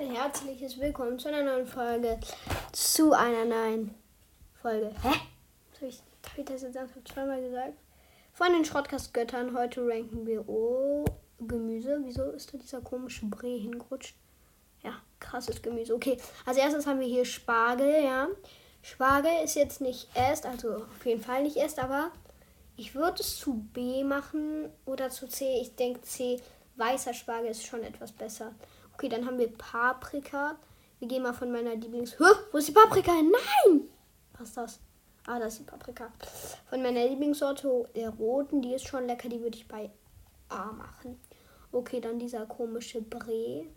ein herzliches Willkommen zu einer neuen Folge. Zu einer neuen Folge. Hä? Habe ich, hab ich das jetzt einfach zweimal gesagt? Von den Schrottkast-Göttern. Heute ranken wir oh, Gemüse. Wieso ist da dieser komische Bree hingerutscht? Ja, krasses Gemüse. Okay, als erstes haben wir hier Spargel, ja. Spargel ist jetzt nicht S, also auf jeden Fall nicht S, aber ich würde es zu B machen oder zu C. Ich denke C, weißer Spargel ist schon etwas besser. Okay, dann haben wir Paprika. Wir gehen mal von meiner Lieblings... Hä? Wo ist die Paprika? Nein! Was ist das? Ah, das ist die Paprika. Von meiner Lieblingssorte, der roten, die ist schon lecker. Die würde ich bei A machen. Okay, dann dieser komische Bree.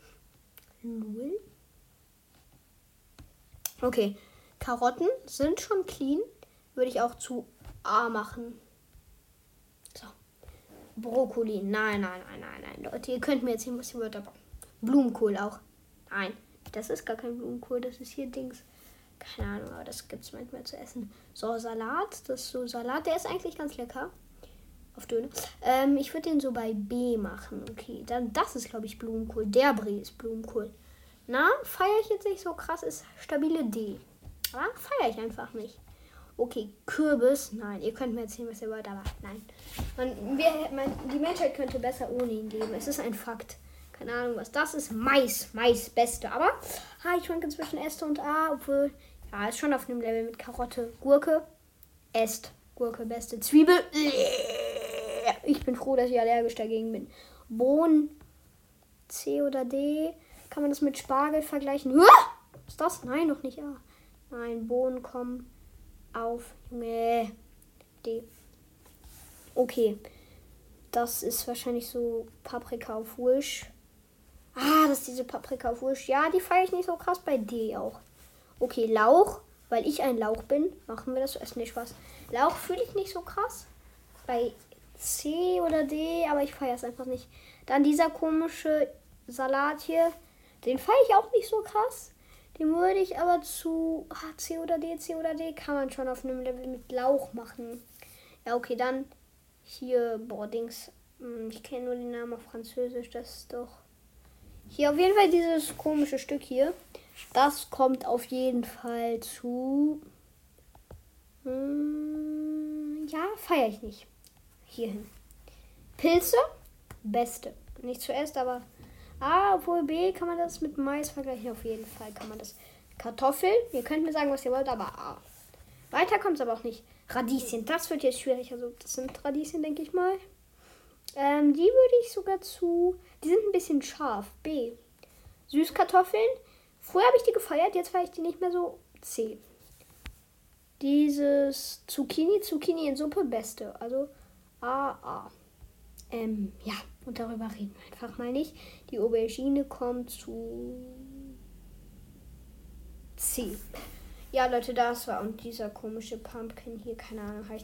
Null. Okay, Karotten sind schon clean. Würde ich auch zu A machen. So. Brokkoli. Nein, nein, nein, nein, nein. Leute, ihr könnt mir erzählen, was ihr wollt, aber Blumenkohl auch. Nein, das ist gar kein Blumenkohl. Das ist hier Dings. Keine Ahnung, aber das gibt es manchmal zu essen. So, Salat. Das ist so Salat. Der ist eigentlich ganz lecker. Auf Döner. Ähm, ich würde den so bei B machen. Okay, dann das ist, glaube ich, Blumenkohl. Der Brie ist Blumenkohl. Na, feiere ich jetzt nicht so krass, ist stabile D. Aber feiere ich einfach nicht. Okay, Kürbis. Nein, ihr könnt mir erzählen, was ihr wollt, aber nein. Man, wir, man, die Menschheit könnte besser ohne ihn leben. Es ist ein Fakt. Keine Ahnung, was das ist. Mais. Mais, beste. Aber ha, ich schwanke zwischen Äste und A, obwohl, ja, ist schon auf einem Level mit Karotte. Gurke. Äst. Gurke, beste. Zwiebel. Ich bin froh, dass ich allergisch dagegen bin. Bohnen. C oder D. Kann man das mit Spargel vergleichen? Ist das? Nein, noch nicht A. Nein, Bohnen kommen auf. Junge. D. Okay. Das ist wahrscheinlich so Paprika auf Wish. Ah, das ist diese Paprika auf Wish. Ja, die feiere ich nicht so krass bei D auch. Okay, Lauch. Weil ich ein Lauch bin, machen wir das Essen nicht Spaß. Lauch fühle ich nicht so krass. Bei C oder D, aber ich feiere es einfach nicht. Dann dieser komische Salat hier. Den feiere ich auch nicht so krass. Den würde ich aber zu ah, C oder D, C oder D kann man schon auf einem Level mit Lauch machen. Ja, okay, dann hier, boah, Dings. Hm, ich kenne nur den Namen auf Französisch, das ist doch. Hier auf jeden Fall dieses komische Stück hier. Das kommt auf jeden Fall zu. Hm, ja, feiere ich nicht. Hierhin. Pilze, beste. Nicht zuerst, aber A, obwohl B kann man das mit Mais vergleichen. Auf jeden Fall kann man das. Kartoffeln, ihr könnt mir sagen, was ihr wollt, aber A. Weiter kommt es aber auch nicht. Radieschen, das wird jetzt schwierig. Also, das sind Radieschen, denke ich mal. Ähm, die würde ich sogar zu. Die sind ein bisschen scharf. B. Süßkartoffeln. Früher habe ich die gefeiert, jetzt feiere ich die nicht mehr so. C. Dieses Zucchini, Zucchini in Suppe, beste. Also A, A. Ähm, ja, und darüber reden wir einfach mal nicht. Die Aubergine kommt zu C. Ja, Leute, das war und dieser komische Pumpkin hier, keine Ahnung, habe ich